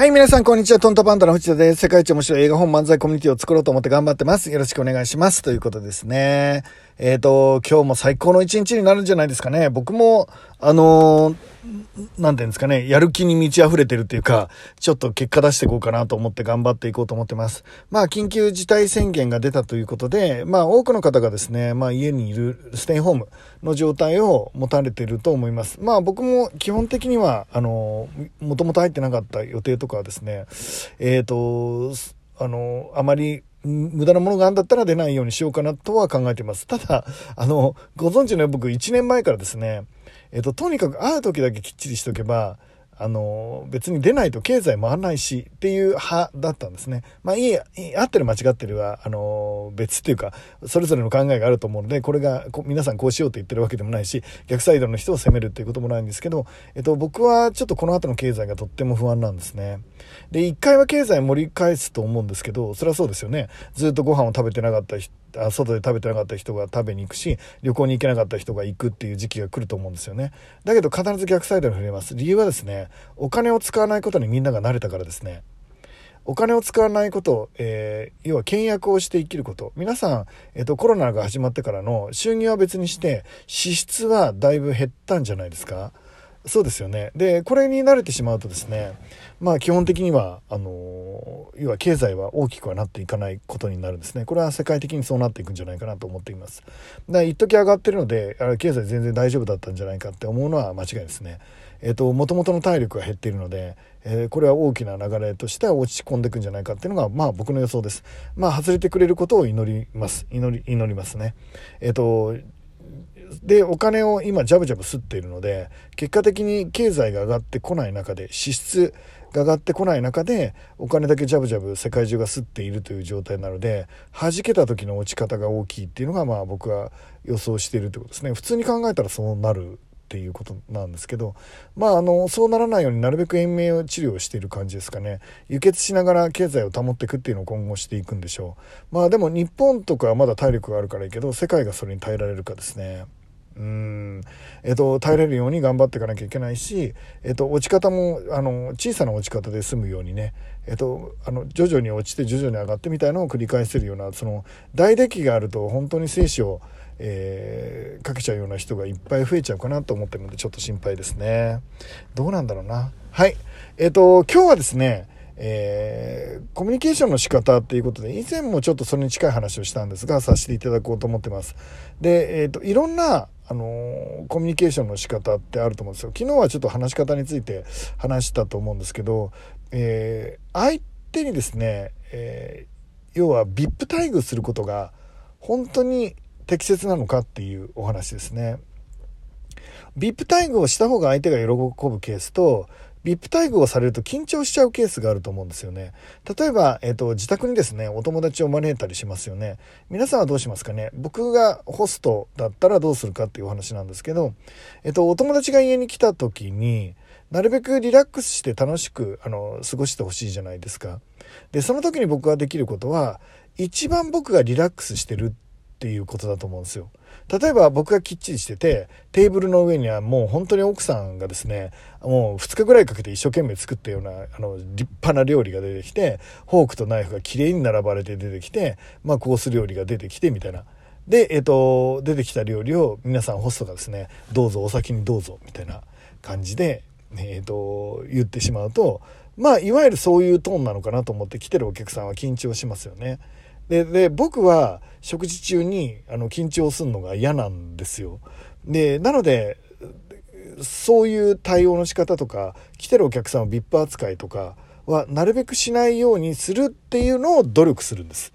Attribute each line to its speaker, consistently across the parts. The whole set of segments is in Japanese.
Speaker 1: はい、皆さん、こんにちは。トントパンダの藤田です。世界一面白い映画本漫才コミュニティを作ろうと思って頑張ってます。よろしくお願いします。ということですね。えっ、ー、と、今日も最高の一日になるんじゃないですかね。僕も、あのー、なんていうんですかね、やる気に満ち溢れてるっていうか、ちょっと結果出していこうかなと思って頑張っていこうと思ってます。まあ、緊急事態宣言が出たということで、まあ、多くの方がですね、まあ、家にいるステイホームの状態を持たれていると思います。まあ、僕も基本的には、あの、もともと入ってなかった予定とかはですね、えっ、ー、と、あの、あまり無駄なものがあんだったら出ないようにしようかなとは考えています。ただ、あの、ご存知の僕1年前からですね、えっと、とにかく会う時だけきっちりしとけば、あの、別に出ないと経済回らないしっていう派だったんですね。まあいい、合ってる間違ってるは、あの、別っていうか、それぞれの考えがあると思うので、これが皆さんこうしようと言ってるわけでもないし、逆サイドの人を責めるっていうこともないんですけど、えっと、僕はちょっとこの後の経済がとっても不安なんですね。で、一回は経済盛り返すと思うんですけど、それはそうですよね。ずっとご飯を食べてなかった人、外で食べてなかった人が食べに行くし旅行に行けなかった人が行くっていう時期が来ると思うんですよね。だけど必ず逆サイドに触れます。理由はですねお金を使わないことにみんなが慣れたからですね。お金を使わないこと、えー、要は倹約をして生きること。皆さん、え、ー、と、コロナが始まってからの収入は別にして、支出はだいぶ減ったんじゃないですか。そうですよね。で、これに慣れてしまうとですね、まあ基本的には、あの、要は経済は大きくはなっていかないことになるんですね。これは世界的にそうなっていくんじゃないかなと思っています。だから一時上がってるので、あれ経済全然大丈夫だったんじゃないかって思うのは間違いですね。えっ、ー、と、もともとの体力が減っているので、えー、これは大きな流れとしては落ち込んでいくんじゃないかっていうのが、まあ僕の予想です。まあ外れてくれることを祈ります。祈り、祈りますね。えっ、ー、と、でお金を今ジャブジャブ吸っているので結果的に経済が上がってこない中で支出が上がってこない中でお金だけジャブジャブ世界中が吸っているという状態なので弾けた時の落ち方が大きいっていうのがまあ僕は予想しているということですね。普通に考えたらそうなるっていうことなんですけどまああのそうならないようになるべく延命治療をしている感じですかね。輸血しながら経済を保っていくっていうのを今後していくんでしょう。まあでも日本とかはまだ体力があるからいいけど世界がそれに耐えられるかですね。うん、えっと、耐えれるように頑張っていかなきゃいけないし、えっと、落ち方も、あの、小さな落ち方で済むようにね、えっと、あの、徐々に落ちて徐々に上がってみたいのを繰り返せるような、その、大デッキがあると本当に生死を、えー、かけちゃうような人がいっぱい増えちゃうかなと思ってるので、ちょっと心配ですね。どうなんだろうな。はい。えっと、今日はですね、えー、コミュニケーションの仕方っていうことで、以前もちょっとそれに近い話をしたんですが、させていただこうと思ってます。で、えっ、ー、と、いろんな、あの、コミュニケーションの仕方ってあると思うんですよ。昨日はちょっと話し方について話したと思うんですけど、え相手にですね、え要は VIP 待遇することが本当に適切なのかっていうお話ですね。VIP 待遇をした方が相手が喜ぶケースと、VIP 待遇をされると緊張しちゃうケースがあると思うんですよね。例えば、えっ、ー、と、自宅にですね、お友達を招いたりしますよね。皆さんはどうしますかね？僕がホストだったらどうするかっていう話なんですけど、えっ、ー、と、お友達が家に来た時に、なるべくリラックスして楽しく、あの、過ごしてほしいじゃないですか。で、その時に僕ができることは、一番僕がリラックスしてるってていうことだと思うんですよ。例えば僕がきっちりしてて、テーブルの上にはもう本当に奥さんがですね、もう2日ぐらいかけて一生懸命作ったような、あの、立派な料理が出てきて、フォークとナイフが綺麗に並ばれて出てきて、まあコース料理が出てきてみたいな。で、えっ、と、出てきた料理を皆さんホストがですね、どうぞお先にどうぞみたいな感じで、えっ、と、言ってしまうと、まあ、いわゆるそういうトーンなのかなと思って来てるお客さんは緊張しますよね。で、僕は食事中にあの緊張するのが嫌なんですよ。で、なので、そういう対応の仕方とか、来てるお客さんを VIP 扱いとかはなるべくしないようにするっていうのを努力するんです。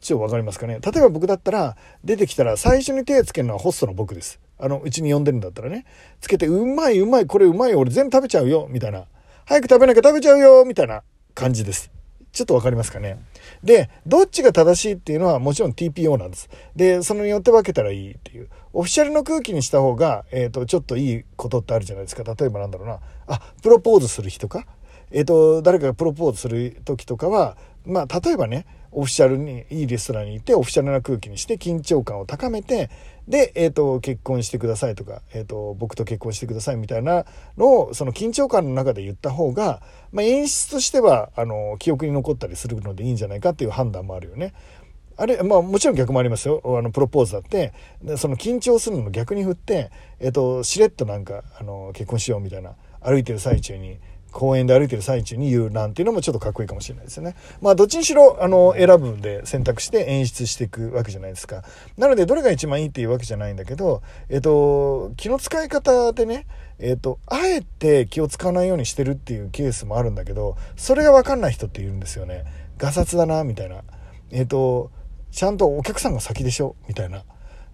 Speaker 1: ちょっとわかりますかね？例えば僕だったら、出てきたら最初に手つけるのはホストの僕です。あの、うちに呼んでるんだったらね。つけて、うまいうまい、これうまい俺全部食べちゃうよ、みたいな。早く食べなきゃ食べちゃうよ、みたいな感じです。ちょっとわかりますかね？で、どっちが正しいっていうのはもちろん TPO なんです。で、そのによって分けたらいいっていう。オフィシャルの空気にした方が、えっ、ー、と、ちょっといいことってあるじゃないですか。例えばなんだろうな。あ、プロポーズする日とか？えっ、ー、と、誰かがプロポーズする時とかは、まあ、例えばね、オフィシャルに、いいレストランに行って、オフィシャルな空気にして、緊張感を高めて、で、えっ、ー、と、結婚してくださいとか、えっ、ー、と、僕と結婚してくださいみたいなのを、その緊張感の中で言った方が、まあ、演出としては、あの、記憶に残ったりするのでいいんじゃないかっていう判断もあるよね。あれ、まあもちろん逆もありますよ。あの、プロポーズだって、その緊張するの逆に振って、えっ、ー、と、しれっとなんか、あの、結婚しようみたいな、歩いてる最中に、公園で歩いてる最中に言うなんていうのもちょっとかっこいいかもしれないですよね。まあどっちにしろあの選ぶんで選択して演出していくわけじゃないですか。なのでどれが一番いいっていうわけじゃないんだけど、えっと、気の使い方でね、えっと、あえて気を使わないようにしてるっていうケースもあるんだけど、それがわかんない人っているんですよね。ガサツだな、みたいな。えっと、ちゃんとお客さんが先でしょみたいな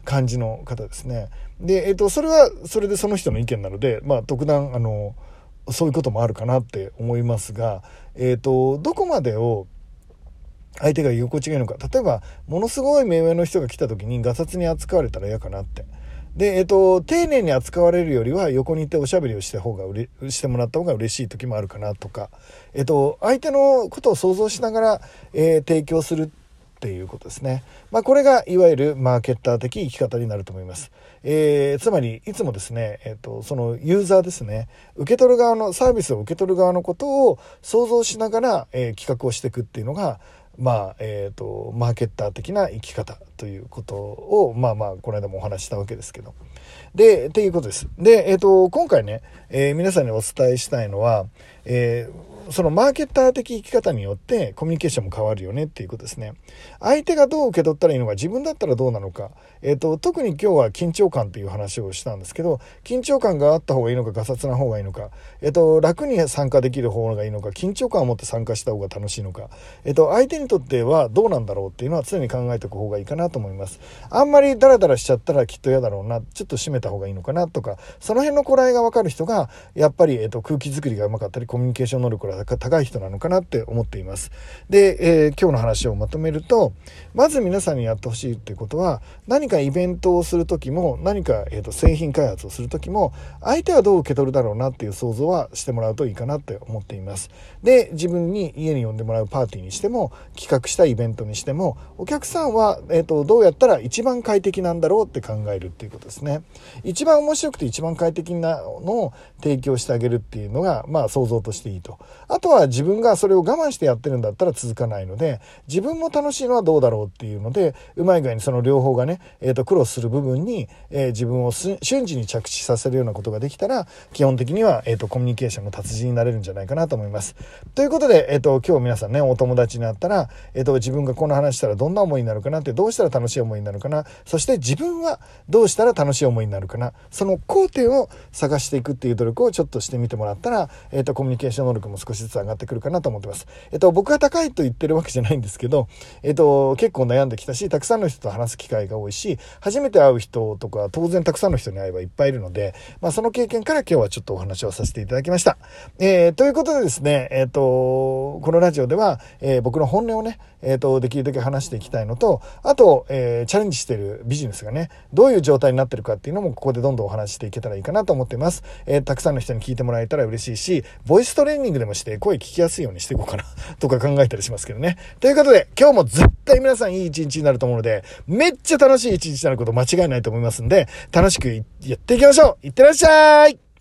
Speaker 1: 感じの方ですね。で、えっと、それはそれでその人の意見なので、まあ特段、あの、そういうこともあるかなって思いますが、えっ、ー、と、どこまでを相手が居心地がいのか。例えば、ものすごい目上の人が来た時にガサツに扱われたら嫌かなって。で、えっ、と、丁寧に扱われるよりは横にいておしゃべりをした方がうれ、してもらった方が嬉しい時もあるかなとか、えっ、と、相手のことを想像しながら、えー、提供するっていうことですね。まあ、これがいわゆるマーケッター的生き方になると思います。えー、つまり、いつもですね、えっ、ー、と、そのユーザーですね、受け取る側の、サービスを受け取る側のことを想像しながら、えー、企画をしていくっていうのが、まあ、えっ、ー、と、マーケッター的な生き方ということを、まあまあ、この間もお話したわけですけど。で、っていうことです。で、えっ、ー、と、今回ね、えー、皆さんにお伝えしたいのは、えー、そのマーケッター的生き方によってコミュニケーションも変わるよねっていうことですね。相手がどう受け取ったらいいのか、自分だったらどうなのか。えっ、ー、と、特に今日は緊張感っていう話をしたんですけど、緊張感があった方がいいのか、ガサツな方がいいのか、えっ、ー、と、楽に参加できる方がいいのか、緊張感を持って参加した方が楽しいのか、えっ、ー、と、相手にとってはどうなんだろうっていうのは常に考えておく方がいいかなと思います。あんまりダラダラしちゃったらきっと嫌だろうな、ちょっと締めた方がいいのかなとか、その辺の頃合いがわかる人が、やっぱり、えっ、と、空気作りがうまかったり、コミュニケーション能力が高い人なのかなって思っています。で、えー、今日の話をまとめると、まず皆さんにやってほしいっていうことは、何かイベントをする時も、何か、えーと、製品開発をする時も、相手はどう受け取るだろうなっていう想像はしてもらうといいかなって思っています。で、自分に家に呼んでもらうパーティーにしても、企画したイベントにしても、お客さんは、えーと、どうやったら一番快適なんだろうって考えるっていうことですね。一番面白くて一番快適なのを提供してあげるっていうのが、まあ想像としていいと。あとは自分がそれを我慢してやってるんだったら続かないので、自分も楽しいのはどうだろうっていうので、うまい具合にその両方がね、えっ、ー、と、苦労する部分に、えー、自分を瞬時に着地させるようなことができたら、基本的には、えっ、ー、と、コミュニケーションの達人になれるんじゃないかなと思います。ということで、えっ、と、今日皆さんね、お友達になったら、えっ、と、自分がこの話したらどんな思いになるかなって、どうしたら楽しい思いになるかな、そして自分はどうしたら楽しい思いになるるかな、その工程を探していくっていう努力をちょっとしてみてもらったら、えっ、と、コミュニケーション能力も少しずつ上がってくるかなと思ってます。えっと、僕が高いと言ってるわけじゃないんですけど、えっと、結構悩んできたし、たくさんの人と話す機会が多いし、初めて会う人とか、当然たくさんの人に会えばいっぱいいるので、まあ、その経験から今日はちょっとお話をさせていただきました。えー、ということでですね、えっ、と、このラジオでは、え、僕の本音をね、えっ、と、できるだけ話していきたいのと、あと、えー、チャレンジしてるビジネスがね、どういう状態になってるかっていうのも、ここでどんどんお話ししていけたらいいかなと思ってます。えー、たくさんの人に聞いてもらえたら嬉しいし、ボイストレーニングでもして声聞きやすいようにしていこうかな とか考えたりしますけどね。ということで、今日も絶対皆さんいい一日になると思うので、めっちゃ楽しい一日になること間違いないと思いますんで、楽しくやっていきましょういってらっしゃい